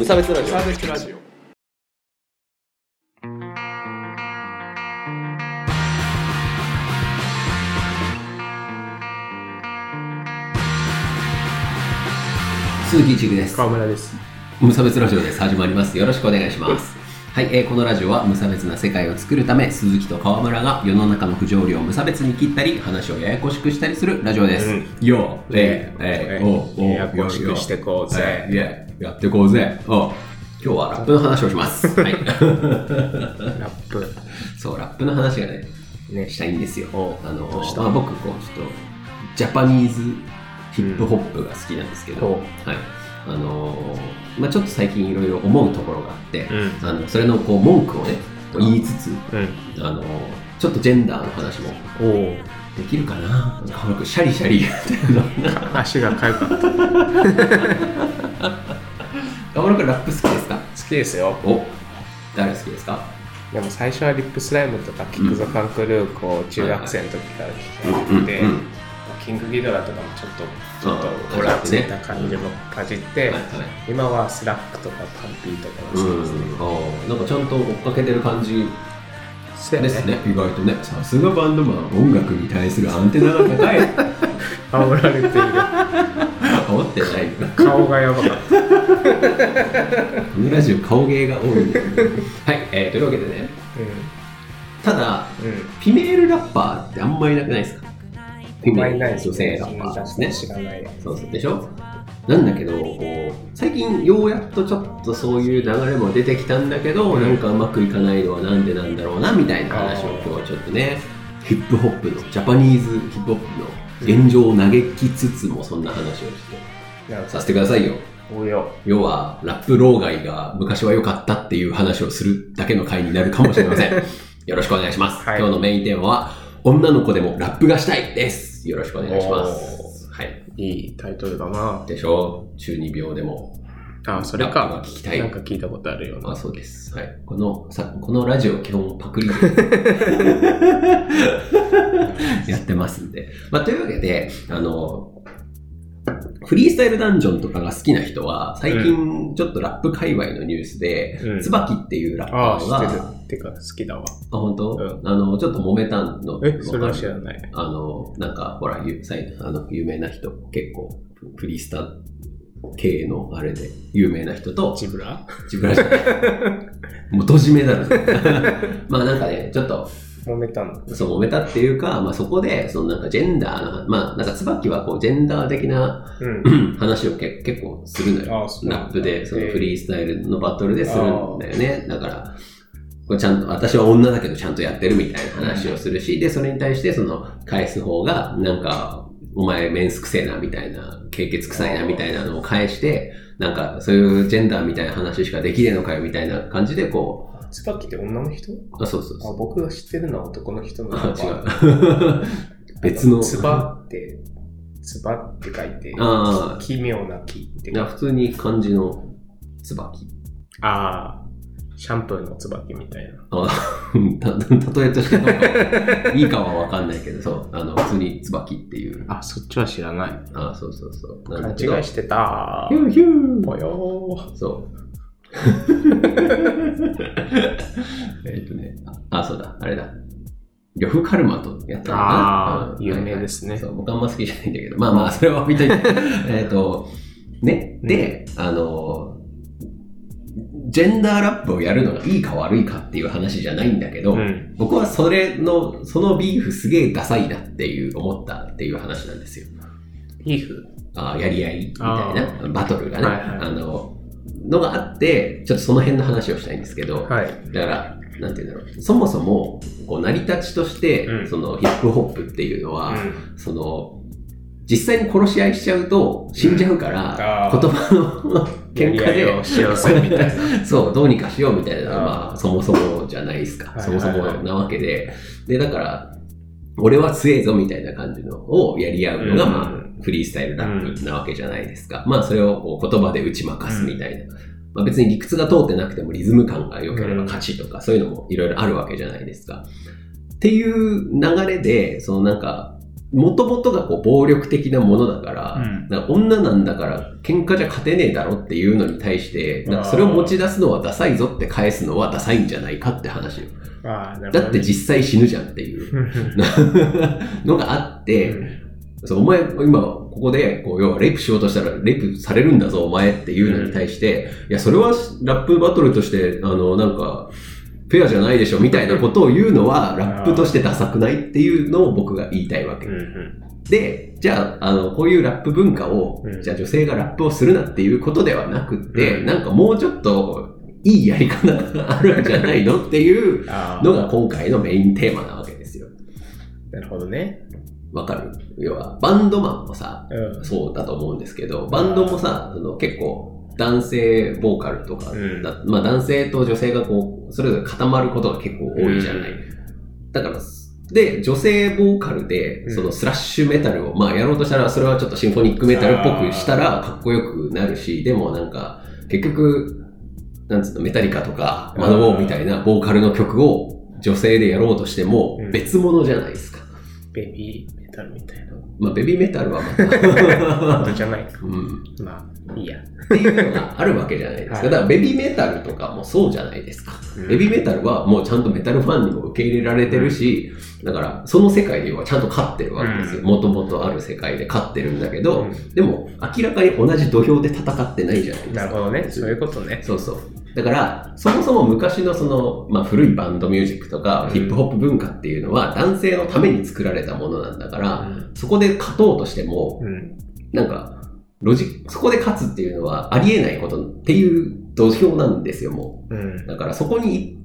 無差別ラジオサーベスラジオ鈴木一ぐです。川村です無差別ラジオです。始まります。よろしくお願いします。はい、えーこのラジオは無差別な世界を作るため、鈴木と川村が世の中の不条理を無差別に切ったり、話をややこしくしたりするラジオです。うんよー、えー、えー、おうおうややこしくしてこうぜえーイェーやってこうぜ。おう今日はラップの話をします。はい。ラップそう、ラップの話がね、ねしたいんですよ。あのどうした？まあ、僕、こう、ちょっと、ジャパニーズヒップホップが好きなんですけど、うんはい。あのーまあちょっと最近いろいろ思うところがあって、うんあのそれのこう文句をね、言いつつ、うんあのーちょっとジェンダーの話もおおできるかな川村君、シャリシャリやってるの。足がかゆかった 川村君、ラップ好きですか？好きですよ。お誰好きですか？でも最初は RIP SLYME とか KICK THE CAN CREW こう中学生の時から聞き始めて、キングギドラとかもちょっとちょっうんとオラついた感じも。かじって、今は5lackとか PUNPEE とかもうん好きですね、なんかちゃんと追っかけてる感じ。ですね、意外とね。さすがバンドマン、音楽に対するアンテナが高い。煽られている 煽ってない。よ。顔がやばかった。このラジオ顔芸が多い。はい、えーというわけでね、ただ、うん。うんフィメールラッパーってあんまりいなくないですか？フィメール女性ラッパーですね。知らないそうそう。でしょ？なんだけどこう最近ようやっとちょっとそういう流れも出てきたんだけど、うん。なんかうまくいかないのはなんでなんだろうなみたいな話を今日はちょっとね。ヒップホップのジャパニーズヒップホップの現状を嘆きつつもそんな話をして。させてくださいよ。要はラップ老害が昔は良かったっていう話をするだけの回になるかもしれません。よろしくお願いします、はい。今日のメインテーマは女の子でもラップがしたいです。よろしくお願いします。はい。いいタイトルだな。でしょ？中二病でもあそれラップがか聞きたい。なんか聞いたことあるような。あそうです。はい。この、さこのラジオ基本パクリ。で やってますんで。まあ、というわけで、あの、フリースタイルダンジョンとかが好きな人は、最近ちょっとラップ界隈のニュースで、うん。ツバキっていうラッパーが、てか好きだわ。あ、本当、うあの、ちょっと揉めたの。えそれは知い。らない。あの、なんか、ほら、ゆあの有名な人、結構、フリースタ系のあれで有名な人と、ジブラ？自分らじゃない。もう、ドジメダル。まあなんかね、ちょっと、揉めたんだそう、揉めたっていうか、まあそこで、そのなんかジェンダーの、まあなんか椿はこう、ジェンダー的なうん 話をけ結構するのよ。ラップで、そのフリースタイルのバトルでするんだよね。だから、これちゃんと、私は女だけどちゃんとやってるみたいな話をするし、で、それに対してその返す方が、なんか、お前メンスくせえなみたいな、経血臭いなみたいなのを返して、なんかそういうジェンダーみたいな話しかできねえのかよみたいな感じでこツバキって女の人？う、あ、そうそうそうあ。僕が知ってるのは男の人のあ、違う。別の。ツバってツバって書いてあー奇妙な木っていや、普通に漢字の椿。ああシャンプーのツバキみたいな。あ た例えとしていいかはわかんないけど、そう、あの、普通に椿っていう。あそっちは知らない。あ、そうそうそう。勘違いしてた。ヒューヒュー。ぽよー。そう。えっとね、あ、そうだ、あれだ。呂布カルマとやったのかな。うん。あー有名ですね。そう、僕あんま好きじゃないんだけど、まあまあ、それは置いといて。えっと、ね、で、あの、ジェンダーラップをやるのがいいか悪いかっていう話じゃないんだけど、うん。僕はそれの、そのビーフすげえダサいなっていう思ったっていう話なんですよ。ビーフ？あやり合いみたいあな、バトルがね、はいはい。あの、のがあって、ちょっとその辺の話をしたいんですけど、はい。だから、なんていうんだろう、そもそも、こう、成り立ちとして、うん。そのヒップホップっていうのは、うん。その、実際に殺し合いしちゃうと死んじゃうから、言葉の喧嘩やり合いをしようぜみたいなで、そう、どうにかしようみたいなのまあ、そもそもじゃないですか。はいそもそもなわけで。で、だから、俺は強えぞみたいな感じのをやり合うのが、うんまあ、フリースタイルラップなわけじゃないですか。まあ、それをこう言葉で打ち負かすみたいな。まあ、別に理屈が通ってなくてもリズム感が良ければ勝ちとか、そういうのもいろいろあるわけじゃないですか。っていう流れで、そのなんか、もともとがこう暴力的なものだから、うん。なんか女なんだから喧嘩じゃ勝てねえだろっていうのに対して、なんかそれを持ち出すのはダサいぞって返すのはダサいんじゃないかって話よ。だって実際死ぬじゃんっていう。のがあって、そうお前、今、ここで、こう、要は、レイプしようとしたら、レイプされるんだぞ、お前っていうのに対して、いや、それは、ラップバトルとして、あの、なんか、フェアじゃないでしょ、みたいなことを言うのは、ラップとしてダサくないっていうのを僕が言いたいわけうん。うんで、じゃあ、あの、こういうラップ文化をう、んじゃあ女性がラップをするなっていうことではなくって、うんなんかもうちょっと、いいやり方があるんじゃないのっていうあのが今回のメインテーマなわけですよ。あ、なるほどね。わかる？要は、バンドマンもさ、うん。そうだと思うんですけど、バンドもさ、その結構、男性ボーカルとか、うんだまあ男性と女性がこう、それぞれ固まることが結構多いじゃない。だから、で、女性ボーカルで、うんそのスラッシュメタルを、まあやろうとしたら、それはちょっとシンフォニックメタルっぽくしたら、かっこよくなるし、でもなんか、結局、なんつうの、メタリカとか、マドウォーみたいなボーカルの曲を女性でやろうとしてもうん、別物じゃないですか。ベビーメタルみたいな。まあベビーメタルはまた、ド じゃないか。うん、まあ、いいや。っていうのがあるわけじゃないですか。はいだからベビーメタルとかもそうじゃないですか。うんベビーメタルはもうちゃんとメタルファンにも受け入れられてるし、だからその世界ではちゃんと勝ってるわけですよ。うんもともとある世界で勝ってるんだけど、うんでも明らかに同じ土俵で戦ってないじゃないですか。なるほどね。そういうことね。そうそう。だから、そもそも昔のその、まあ古いバンドミュージックとか、うんヒップホップ文化っていうのは男性のために作られたものなんだから、うんそこで勝とうとしても、うん。なんか、ロジそこで勝つっていうのはありえないことっていう土俵なんですよ、もうんう。。だからそこに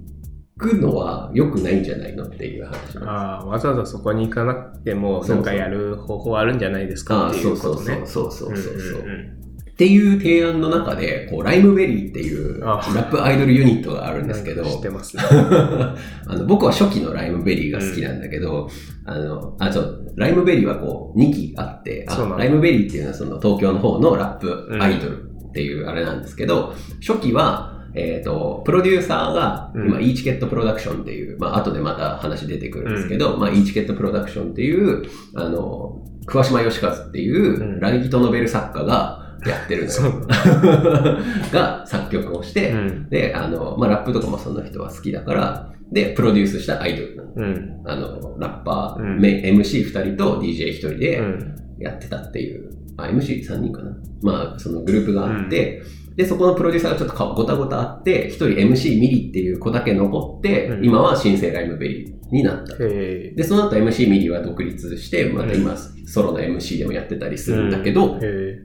行くのは良くないんじゃないのっていう話。ああ、わざわざそこに行かなくても、そうそうなんかやる方法あるんじゃないですかっていああそううことね。そうそうそうそうそう。んんんっていう提案の中で、こう、ライムベリーっていうラあップアイドルユニットがあるんですけど、知ってます。ね。あの僕は初期のライムベリーが好きなんだけど、あの、あ、そう、ライムベリーはこう、2期あって、あライムベリーっていうのはその東京の方のラップアイドルっていうあれなんですけど、初期は、えっ、と、プロデューサーが、うん。今、イーチケットプロダクションっていう、まあ、後でまた話出てくるんですけど、まあ、イーチケットプロダクションっていう、あの、桑島由一っていうう、ん。ライトノベル作家がやってるのよ。が作曲をして、うん。で、あの、まあ、ラップとかもその人は好きだから、で、プロデュースしたアイドルなの。うん。あの、ラッパー、うんめ MC2 人と DJ1 人うでん。やってたっていう、あ、MC3 人かな。まあ、そのグループがあって、で、そこのプロデューサーがちょっとかごたごたあって、一人 MC ミリっていう子だけ残って、うん今は新生ライムベリーになった。へで、その後 MC ミリは独立して、また今、うソロの MC でもやってたりすえ。るんだけど、へ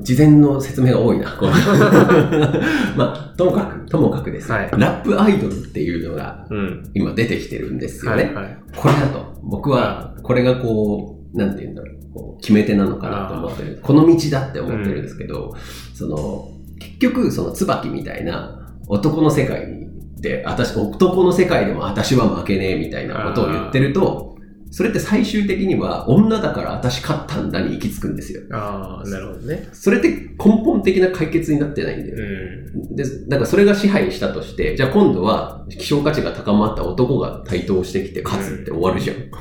事前の説明が多いな。こう まあ、ともかく、ともかくです、はいラップアイドルっていうのが。今出てきてるんですよね。はいはい。これだと。僕は、これがこう、なんて言うんだろう。こう決め手なのかなと思ってる。この道だって思ってるんですけど、その、結局、その椿みたいな男の世界に、で、私、男の世界でも私は負けねえみたいなことを言ってると、それって最終的には女だから私勝ったんだに行き着くんですよ。ああ、なるほどね。それって根本的な解決になってないんだよう。ん。で、だからそれが支配したとして、じゃあ今度は希少価値が高まった男が台頭してきて勝つって終わるじゃん。だか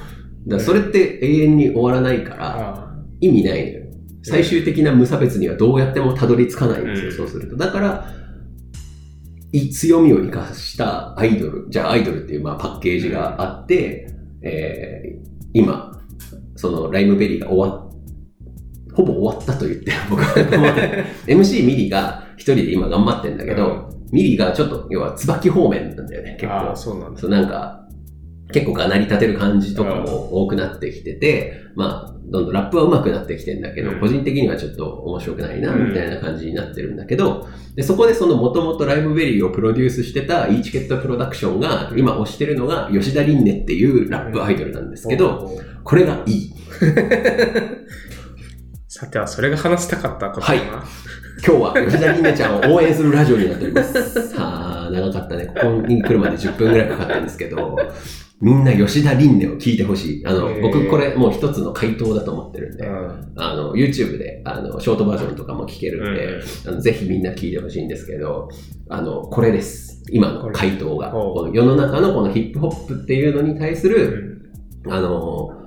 らそれって永遠に終わらないからあ意味ないのよ。最終的な無差別にはどうやってもたどり着かないんですよ、うんそうすると。だから、い強みを生かしたアイドル、じゃあアイドルっていうまあパッケージがあって、えー今、そのライムベリーが終わっほぼ終わったと言って、僕は MC ミリが一人で今頑張ってんだけど、ミリがちょっと、要は椿方面なんだよね、結構あ、。そうなんだ。そうなんか、結構がなり立てる感じとかも多くなってきてて、まあ、どんどんラップは上手くなってきてんだけど、うん個人的にはちょっと面白くないな、うんみたいな感じになってるんだけど、で、そこでその元々ライムベリーをプロデュースしてたイーチケットプロダクションが、今推してるのが吉田凛音っていうラップアイドルなんですけど、これがいい。さては、それが話したかったことだな。今日は吉田凛音ちゃんを応援するラジオになっております。さあ、長かったね。ここに来るまで10分ぐらいかかったんですけど、みんな吉田凛音を聞いてほしい。あの僕これもう一つの回答だと思ってるんで、うん。あの、YouTube で、あの、ショートバージョンとかも聞けるんで、うんあのぜひみんな聞いてほしいんですけど、あの、これです。今の回答が。この世の中のこのヒップホップっていうのに対する、あの、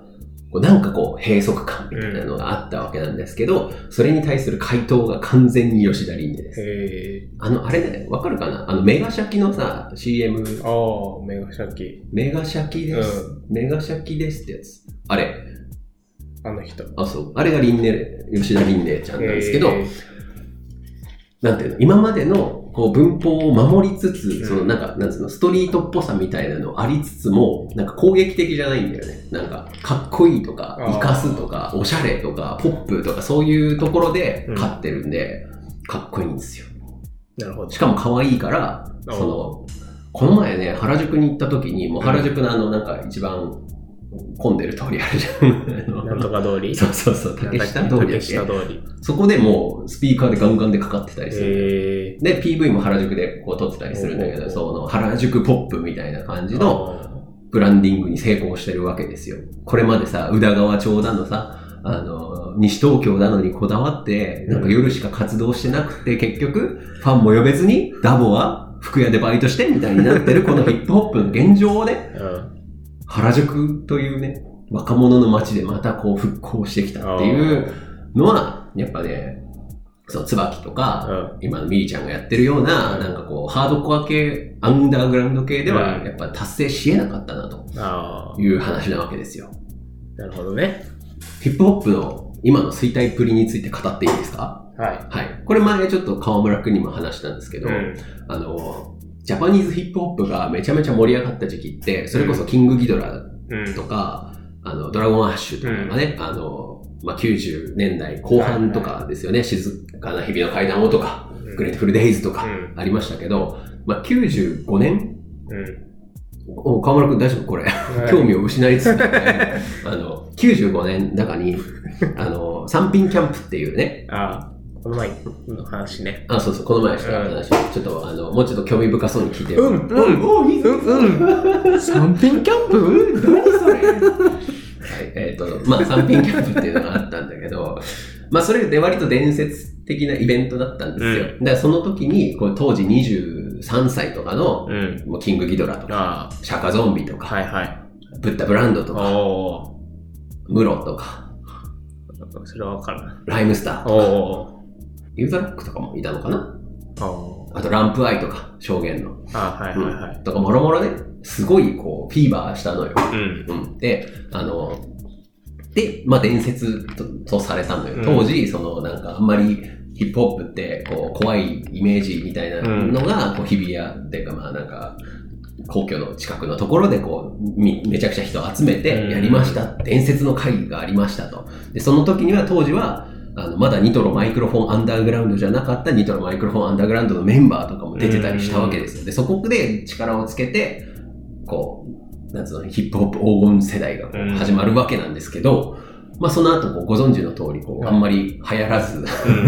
こうなんかこう閉塞感みたいなのがあったわけなんですけど、それに対する回答が完全に吉田凛音です。へあの、あれね、わかるかな？あの、メガシャキのさ、CM、ー。ああ、メガシャキ。メガシャキです。メガシャキですってやつ。あれ、あの人。あ、そう。あれが凛音、吉田凛音ちゃんなんですけど、なんていうの、今までのこう文法を守りつつ、うんそのなんか、なんつうの、ストリートっぽさみたいなのありつつも、なんか攻撃的じゃないんだよね。なんか、かっこいいとか、生かすとか、おしゃれとか、ポップとか、そういうところでうん勝ってるんで、かっこいいんですよ。なるほど。しかも可愛いから、その、この前ね、原宿に行った時に、もう原宿のあの、なんか一番混んでる通りあるじゃん。なんとか通り？そうそうそう、竹下通りだっ竹下け通り。そこでもうスピーカーでガンガンでかかってたりする。で、PV も原宿でこう撮ってたりするんだけど、その原宿ポップみたいな感じのの、ブランディングに成功してるわけですよ。これまでさ、宇田川町だのさ、あの、西東京なのにこだわって、なんか夜しか活動してなくて、結局、ファンも呼べずに、ダボは服屋でバイトしてみたいになってるこのヒップホップの現状をね、うん。原宿というね、若者の街でまたこう復興してきたっていうのは、やっぱね、そう、椿とか、うん。今のミリちゃんがやってるような、なんかこう、ハードコア系、アンダーグラウンド系では、うんやっぱ達成し得なかったな、という話なわけですよ。なるほどね。ヒップホップの今の衰退っぷりについて語っていいですか？はい。はい。これ前ちょっと河村くんにも話したんですけど、うん。あの、ジャパニーズヒップホップがめちゃめちゃ盛り上がった時期って、それこそキングギドラうん。とか、あの、ドラゴンアッシュとかがね、あの、まあ、90年代後半とかですよね、静かな日々の階段をとか、グレートフルデイズとかうん。ありましたけど、まあ、95年うん。お河村くん大丈夫これ？興味を失いつつ、あの、95年中に、あの、三品キャンプっていうね、ああ、この前の話ね。あ、そうそう、この前した話、ちょっと、あの、もうちょっと興味深そうに聞いてよ。うん。うん。おおいいぞうん。うん。三品キャンプ？何それ？はい、えっ、と、まあ、三品キャンプっていうのがあったんだけど、まあ、それで割と伝説的なイベントだったんですよ。うだからその時に、こう当時23歳とかの、うん。もうキングギドラとか、あシャカゾンビとあ、か、はいはい。ブッダブランドとか、おムロとか、お、それはわからない。ライムスターとか、おユーザーロックとかもいたのかな？あとランプアイとか、証言の。あはいはいはい。とか、もろもろね、すごいこう、フィーバーしたのよ。うん。うん。で、あの、で、まあ伝説ととされたのようん。当時、そのなんかあんまりヒップホップってこう怖いイメージみたいなのが、こう日比谷っていうかまあなんか、皇居の近くのところでこう、みめちゃくちゃ人を集めてやりました。伝説の会議がありましたと。で、その時には当時は、あの、まだニトロマイクロフォンアンダーグラウンドじゃなかったニトロマイクロフォンアンダーグラウンドのメンバーとかも出てたりしたわけですよ。で、そこで力をつけて、こう、なんつうの、ヒップホップ黄金世代が始まるわけなんですけど、まあその後こうご存知の通り、こう、あんまり流行らず、う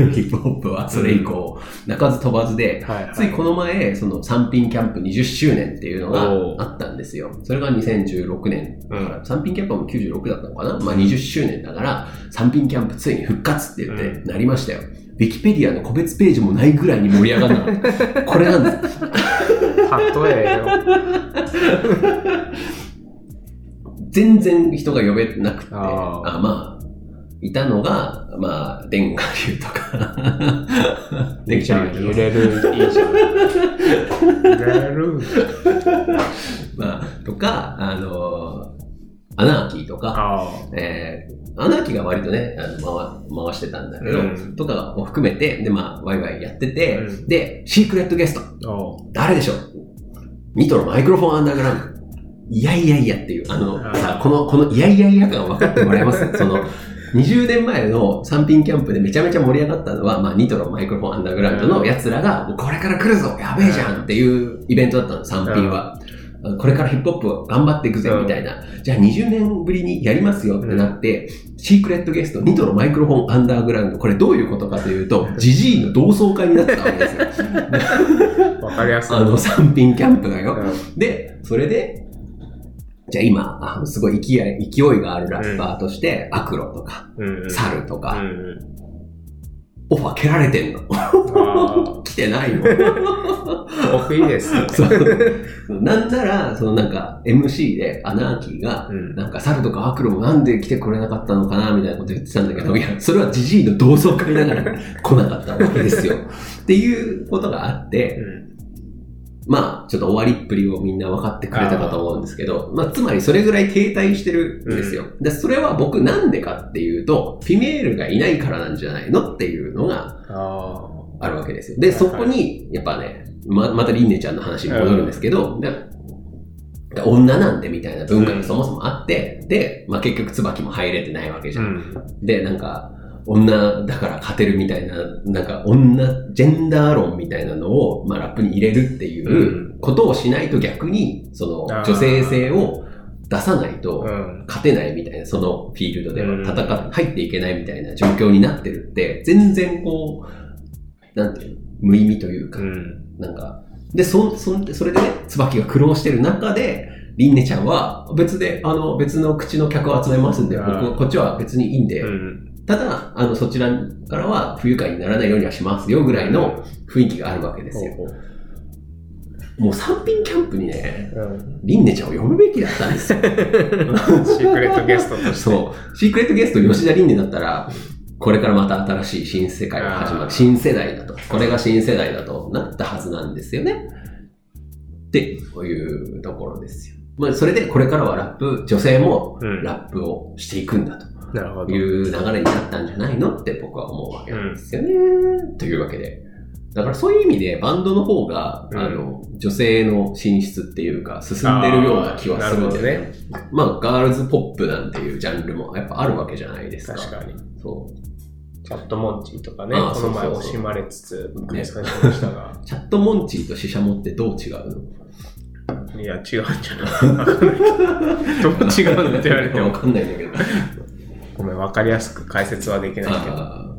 んヒップホップはそれ以降、鳴かず飛ばずで。ついこの前、その三品キャンプ20周年っていうのがあったんですよ。それが2016年。だからう三品キャンプはもう96だったのかな？まあ20周年だから、三品キャンプついに復活って言ってなりましたよ。ウィキペディアの個別ページもないぐらいに盛り上がるの。これなんです。例えよ。全然人が呼べなくて、あー。あまあ、いたのが、まあ、電下流とか。いいじゃん、流揺れる、いいじゃん。揺れる。まあ、とか、あのアナーキーとか、あえー、アナーキーが割とね、あの回回してたんだけど、うん。とかを含めて、で、まあ、ワイワイやってて、うん。で、シークレットゲスト、誰でしょう？ニトロマイクロフォンアンダーグラウンド。いやいやいやっていう、あの、さ、この、このいやいやいや感分かってもらえます？その、20年前の三品キャンプでめちゃめちゃ盛り上がったのは、まあ、ニトロマイクロフォンアンダーグラウンドの奴らが、もうこれから来るぞやべえじゃんっていうイベントだったの、三品は。これからヒップホップを頑張っていくぜみたいな。じゃあ20年ぶりにやりますよってなって、シークレットゲスト、ニトロマイクロフォンアンダーグラウンド、これどういうことかというと、ジジイの同窓会になってたわけですよ。わかりやすい。あの三品キャンプがよ。うんで、それで、じゃあ今、すごい勢い勢いがあるラッパーとして、アクロとか。サルとか、うんオファー蹴られてんの。あ 来てないの。あ、オフいいですね。そうなんなら、そのなんか MC でアナーキーが、うん。なんか猿とかアクロもなんで来てくれなかったのかなみたいなこと言ってたんだけど、いや、それはジジイの同窓会だから来なかったわけですよ。っていうことがあって、うんまあ、ちょっと終わりっぷりをみんな分かってくれたかと思うんですけど、まあ、つまりそれぐらい停滞してるんですよ。で、それは僕なんでかっていうと、フィメールがいないからなんじゃないのっていうのがああるわけですよ。で、そこに、やっぱね、ま、またリンネちゃんの話に戻るんですけど、女なんでみたいな文化がそもそもあって、で、まあ、結局椿も入れてないわけじあ。ゃ。うんん。で、なんか、女だから勝てるみたいな、なんか女、ジェンダー論みたいなのを、まあ、ラップに入れるっていうことをしないと逆に、その女性性を出さないとうん。勝てないみたいな、そのフィールドではうん戦っ、入っていけないみたいな状況になってるって、全然こう、なんていうの、無意味というかう、ん。なんか、で、そ、そん、それでね、椿が苦労してる中で、リンネちゃんは別で、あの、別の口の客を集めますんで、僕、こっちは別にいいんで、うん。ただ、あの、そちらからは不愉快にならないようにはしますよぐらいの雰囲気があるわけですよ。もう三品キャンプにね、ううん。リンネちゃんを呼ぶべきだったんですよ。シークレットゲストとして。そう。シークレットゲスト吉田リンネだったら、これからまた新しい新世界が始まる。新世代だと。これが新世代だとなったはずなんですよね。っていうところですよ。まあ、それでこれからはラップ、女性もうん。ラップをしていくんだとなるほど。いう流れになったんじゃないのって僕は思うわけなんですよね。というわけで。だからそういう意味でバンドの方が、うんあの、女性の進出っていうか進んでるような気はするんだよあーなるね。まあ、ガールズポップなんていうジャンルもやっぱあるわけじゃないですか。確かに。そう。チャットモンチーとかね、ああこの前惜しまれつつ、返されてましたが、チャットモンチーとシシャモってどう違うの？いや、違うんじゃない？どどう違うのって言われてわも、かんないんだけど。ごめん、わかりやすく解説はできないけど。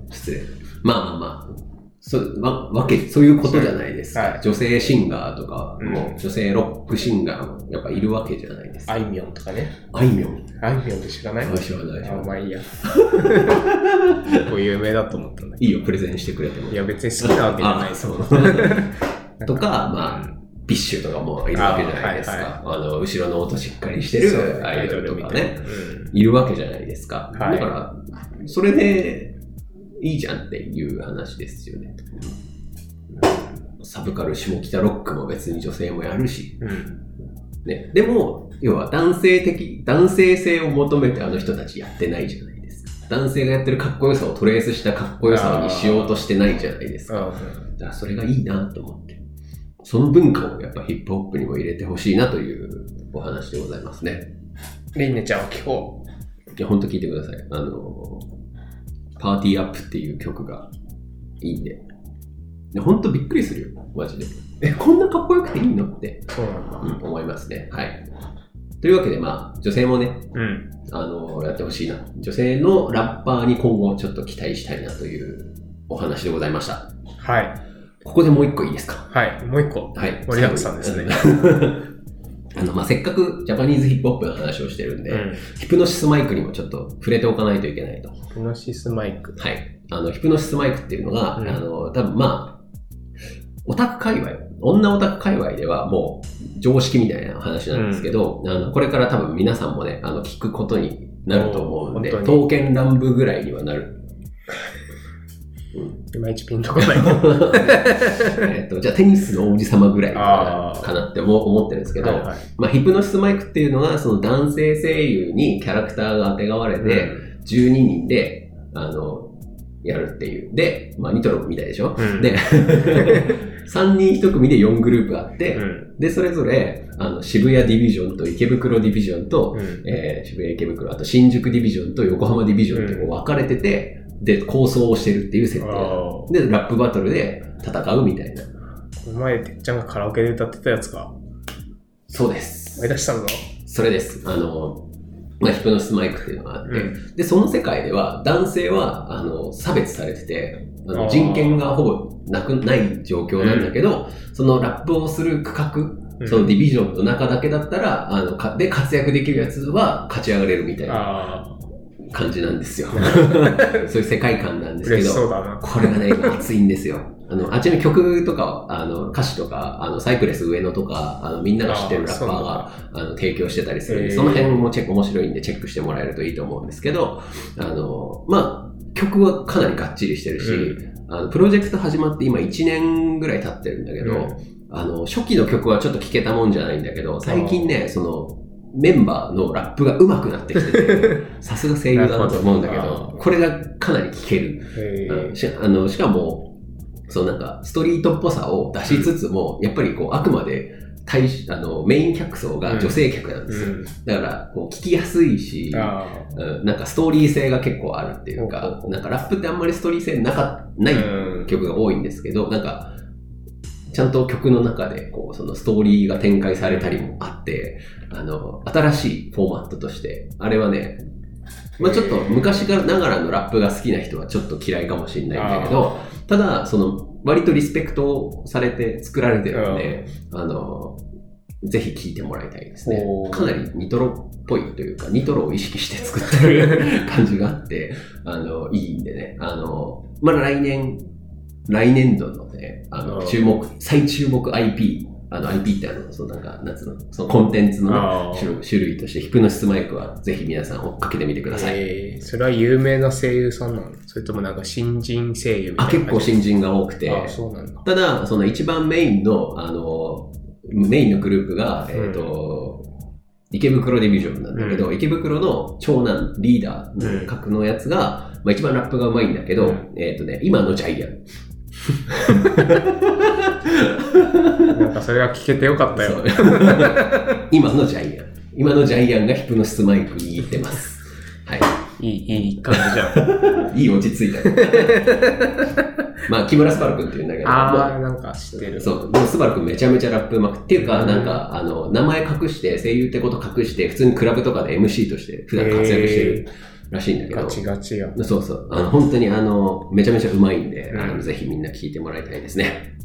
失礼。まあまあまあ。そわわけ、そういうことじゃないですか。はい女性シンガーとかも、うん女性ロックシンガーもやっぱいるわけじゃないですか。あいみょんとかね。あいみょん。あいみょんって知らない？あ知らないあ、まあいいや。結構有名だと思ったんだけいいよ、プレゼンしてくれても。ど。いや、別に好きなわけじゃないそう。とか、まあ、 BiSH とかもいるわけじゃないですか。あ,、の、後ろの音しっかりしてるアイドルとかね、うんいるわけじゃないですか。はいだから、それでいいじゃんっていう話ですよね。サブカル下北ロックも別に女性もやるし。うん。ね。でも、要は男性的、男性性を求めてあの人たちやってないじゃないですか。男性がやってるかっこよさをトレースしたかっこよさにしようとしてないじゃないですか。だからそれがいいなと思って。その文化をやっぱヒップホップにも入れてほしいなというお話でございますね。りんねちゃんは聞こいや、ほんと聞いてください。あの、パーティーアップっていう曲がいいんで。でほんとびっくりするよ、マジで。え、こんなかっこよくていいのって、う。そうなんだ。うん、思いますね。はい。というわけで、まあ、女性もね、うん。あの、やってほしいな。女性のラッパーに今後ちょっと期待したいなというお話でございました。はい。ここでもう一個いいですか？はい。もう一個。はい。盛りだくさんですね あの、まあ、せっかくジャパニーズヒップホップの話をしてるんで、うん。ヒプノシスマイクにもちょっと触れておかないといけないと。プノシスマイク。はい。あの、ヒプノシスマイクっていうのが、うんあの、多分まあ、オタク界隈、女オタク界隈ではもう常識みたいな話なんですけど、あの、これから多分皆さんもね、あの、聞くことになると思うんで、刀剣乱舞ぐらいにはなる。うんいまいちピンとこない。えっと、じゃあテニスの王子様ぐらいかなって思思ってるんですけど、はいはいまあ、ヒプノシスマイクっていうのは、その男性声優にキャラクターがあてがわれて、12人で、あの、やるっていう。で、まあ、ニトロみたいでしょ、うんで、3人1組で4グループあって、うん。で、それぞれ、あの、渋谷ディビジョンと池袋ディビジョンと、うん。えー渋谷池袋、あと新宿ディビジョンと横浜ディビジョンってこう分かれてて、で、構想をしてるっていう設定で、ラップバトルで戦うみたいな。この前、てっちゃんがカラオケで歌ってたやつか。そうです。思い出したぞ。それです。あの、まあ、ヒプノシスマイクっていうのがあって、うんで、その世界では男性は、あの、差別されてて、あの人権がほぼなく、ない状況なんだけど、そのラップをする区画、そのディビジョンの中だけだったら、あの、かで活躍できるやつは勝ち上がれるみたいなあ感じなんですよ。そういう世界観なんですけど。これがね、今熱いんですよ。あの、あちなみに曲とか、あの、歌詞とか、あの、サイクレス上野とか、あの、みんなが知ってるラッパーが、あの、提供してたりするんで、その辺もチェック面白いんで、チェックしてもらえるといいと思うんですけど、あの、まあ、曲はかなりがっちりしてるし、あの、プロジェクト始まって今1年ぐらい経ってるんだけど、うんあの、初期の曲はちょっと聴けたもんじゃないんだけど、最近ね、その、メンバーのラップが上手くなってきてて、さすが声優だなと思うんだけど、ど。これがかなり聴ける。へうん。しあのしかも、そうなんか、ストリートっぽさを出しつつも、やっぱりこう、あくまで、対あのメイン客層が女性客なんですよ。うん。だから、こう、聞きやすいし、あうん。なんかストーリー性が結構あるっていうかなんかラップってあんまりストーリー性なかないうん。曲が多いんですけど、なんか、ちゃんと曲の中で、こう、そのストーリーが展開されたりもあって、あの、新しいフォーマットとして、あれはね、まあちょっと昔からながらのラップが好きな人はちょっと嫌いかもしれないんだけど、ただ、その、割とリスペクトされて作られてるんで、あの、ぜひ聴いてもらいたいですね。かなりニトロっぽいというか、ニトロを意識して作ってる 感じがあって、あの、いいんでね。あの、まだ来年、来年度のね、あの、うん。注目、最注目 IP、あの IP ってあの、そのなんか、なんつうの、そのコンテンツの種類種類として、ヒプノシスマイクはぜひ皆さん追っかけてみてください。えーそれは有名な声優さんなの？それともなんか新人声優みたあ、いな結構新人が多くて、だ。ただ、その一番メインの、あの、メインのグループが、えっ、と、池袋ディビジョンなんだけど、う池袋の長男、リーダーの格のやつが、まあ一番ラップが上手いんだけど、うん。えっ、とね、今のジャイアン。なんかそれは聞けてよかったよ。今のジャイアン。今のジャイアンがヒプノシスマイク握ってます。はいい、いい感じじゃん。い。いい落ち着いた。まあ、木村昴君っていうんだけど、あまあ、なんか知ってる。そう。でも、スバル君めちゃめちゃラップうまくっていうか、うんなんか、あの、名前隠して、声優ってこと隠して、普通にクラブとかで MC として普段活躍してるらしいんだけど、ガチガチやん。そうそう。あの、本当にあの、めちゃめちゃうまいんで、うんあのぜひみんな聞いてもらいたいですね。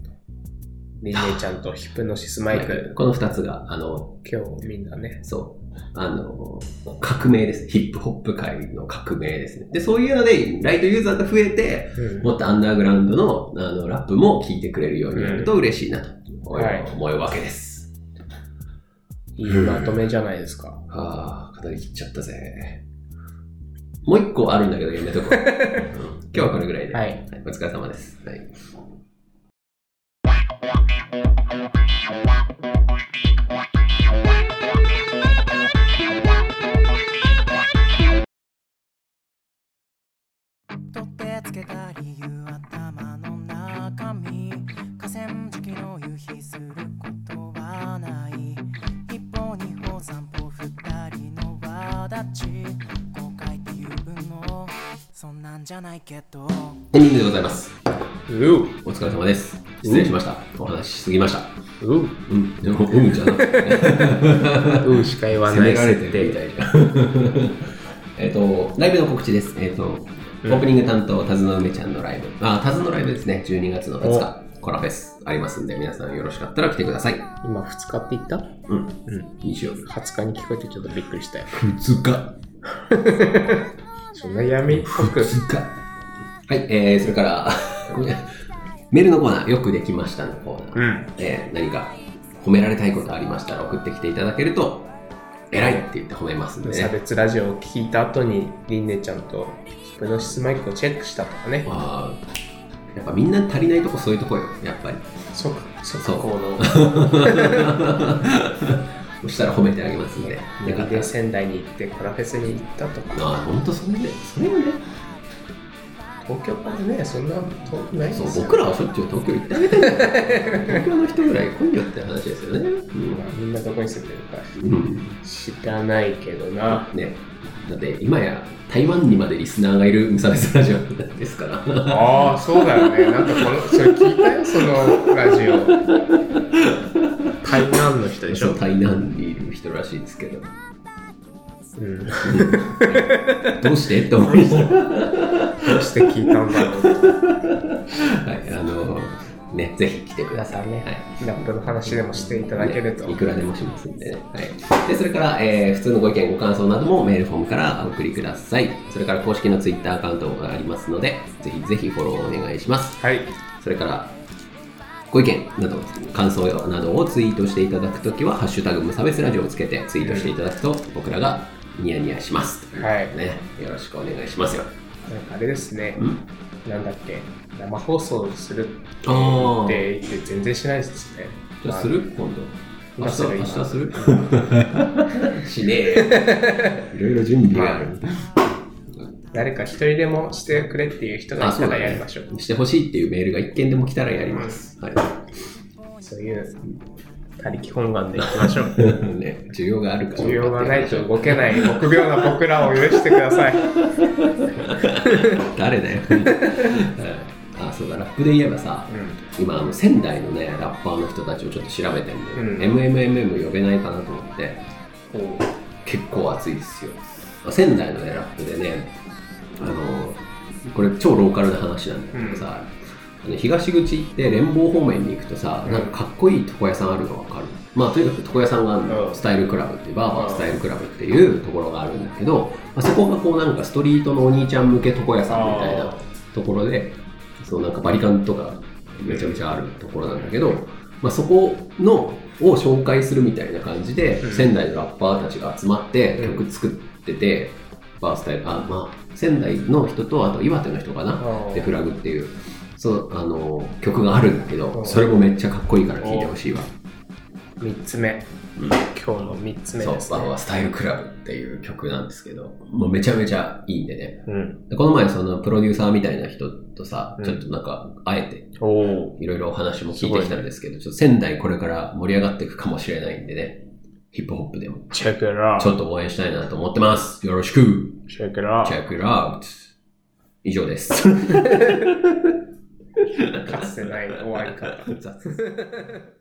リンネちゃんとヒプノシスマイク。この二つが、あの、今日みんなね。そう。あの、革命です。ヒップホップ界の革命ですね。で、そういうので、ライトユーザーが増えて、うんもっとアンダーグラウンドのあのラップも聞いてくれるようになると嬉しいなと思う,、はい思うわけです。いいまとめじゃないですか。ああ、語り切っちゃったぜ。もう一個あるんだけどやめとこう。うん今日はこれぐらいで。はい。お疲れ様です。はい。エンディングでございます。ううお疲れ様です。失礼しました。お話ししすぎました。うううん。でも、うんじゃなくて。ううしか言わ責ないめられて設定。るみたいじゃん。えっと、ライブの告知です。えっ、と、オープニング担当、タズの梅ちゃんのライブ。あ、タズのライブですね。12月の2日、コラフェスありますんで、皆さんよろしかったら来てください。今2日って言った？うん。うん。日曜日。20日に聞こえてちょっとびっくりしたよ。2日。そんな闇っぽく。2日。はい、えー、それから、メールのコーナー、よくできましたのコーナー。うん。えー何か褒められたいことありましたら送ってきていただけると、偉いって言って褒めますんで差ね。別ラジオを聞いた後に、リンネちゃんとヒプノシスマイクをチェックしたとかね。まあ、やっぱみんな足りないとこそういうとこよ、やっぱり。即、即そう行動。そしたら褒めてあげますんで。で。仙台に行ってコラフェスに行ったとか。ああ、ほんとそれね。それはね、東京からね、そんな遠くないですそう、よ。僕らはしょっちゅう東京行ってあげてる東京の人ぐらい来いよって話ですよね。まあみんなどこに住んでるかうん。うん。知らないけどな。ね。だって今や台湾にまでリスナーがいる無差別ラジオですから。ああ、そうだよね。なんかこの、それ聞いたよ、そのラジオ。台南の人でしょ。台南にいる人らしいですけど。うん。どどうして？って思いました。うして聞いたんだろう。はい、あの、ね、ぜひ来てください。ね、はいラップの話でもしていただけると。いくらでもしますんでね。はい。で、それから、えー普通のご意見、ご感想などもメールフォームからお送りください。それから公式のツイッターアカウントがありますので、ぜひぜひフォローお願いします。はい。それから、ご意見など、感想などをツイートしていただくときは、ハッシュタグ無差別ラジオをつけてツイートしていただくと、僕らがニヤニヤします。はい。ね、よろしくお願いしますよ。なんかあれですね、ん？なんだっけ、生放送するって言って全然しないですね。じゃあする？今度。明日？明日する？しねえよ。いろいろ準備がある。誰か一人でもしてくれっていう人がいたらやりましょう。してほしいっていうメールが一件でも来たらやります。はい。そういう、他力本願でいきましょう。ね、需要があるから。需要がないと動けない臆病な僕らを許してください。誰だよ。あ、そうだ、ラップで言えばさ、今、あの仙台のね、ラッパーの人たちをちょっと調べてんで、うん MMMM 呼べないかなと思って、結構熱いですよ。仙台のね、ラップでね、あの、これ超ローカルな話なんだけどさ、あの東口行って連邦方面に行くとさ、うん。なんかかっこいい床屋さんあるのわかる？まあとにかく床屋さんがあるの、うん。スタイルクラブっていうバーバースタイルクラブっていうところがあるんだけど、まあ、そこがこうなんかストリートのお兄ちゃん向け床屋さんみたいなところでそうなんかバリカンとかめちゃめちゃあるところなんだけど、まあ、そこのを紹介するみたいな感じで、うん。仙台のラッパーたちが集まってうん。曲作ってて、バースタイルあまあ仙台の人とあと岩手の人かな、でフラグっていうそうあの曲があるんだけど、うん。それもめっちゃかっこいいから聴いてほしいわ、3つ目、うん。今日の3つ目そうですね。バーバースタイルクラブっていう曲なんですけどもうめちゃめちゃいいんでね。うん、でこの前そのプロデューサーみたいな人とさ、うん。ちょっとなんか会えていろいろお話も聞いてきたんですけどちょっと仙台これから盛り上がっていくかもしれないんでね。ヒップホップでも。チェックラちょっと応援したいなと思ってます。よろしく。チェックラ Check it out 以上です かつてない終わり方。雑